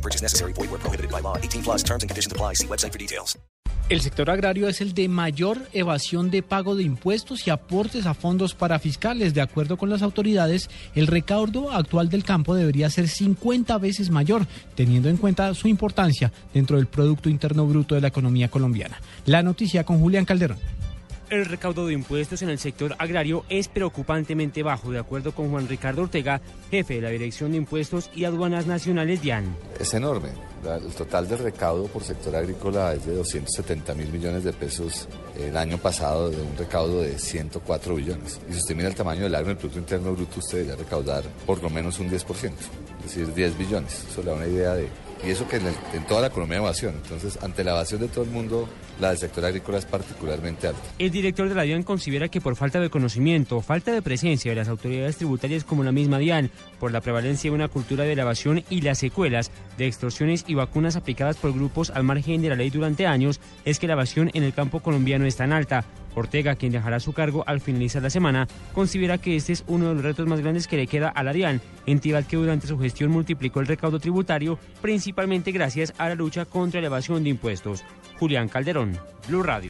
No purchase necessary. Void where prohibited by law. 18 plus terms and conditions apply. See website for details. El sector agrario es el de mayor evasión de pago de impuestos y aportes a fondos para fiscales. De acuerdo con las autoridades, el recaudo actual del campo debería ser 50 veces mayor, teniendo en cuenta su importancia dentro del Producto Interno Bruto de la economía colombiana. La noticia con Julián Calderón. El recaudo de impuestos en el sector agrario es preocupantemente bajo, de acuerdo con Juan Ricardo Ortega, jefe de la Dirección de Impuestos y Aduanas Nacionales DIAN. Es enorme. El total del recaudo por sector agrícola es de 270 mil millones de pesos el año pasado, de un recaudo de 104 billones. Y si usted mira el tamaño del agro el Producto Interno Bruto, usted debería recaudar por lo menos un 10%, es decir, 10 billones. Eso le da una idea de... Y eso que en, toda la economía de evasión. Entonces, ante la evasión de todo el mundo, la del sector agrícola es particularmente alta. El director de la DIAN considera que por falta de conocimiento, falta de presencia de las autoridades tributarias como la misma DIAN, por la prevalencia de una cultura de la evasión y las secuelas de extorsiones y vacunas aplicadas por grupos al margen de la ley durante años, es que la evasión en el campo colombiano es tan alta. Ortega, quien dejará su cargo al finalizar la semana, considera que este es uno de los retos más grandes que le queda a la DIAN, entidad que durante su gestión multiplicó el recaudo tributario, principalmente gracias a la lucha contra la evasión de impuestos. Julián Calderón, Blue Radio.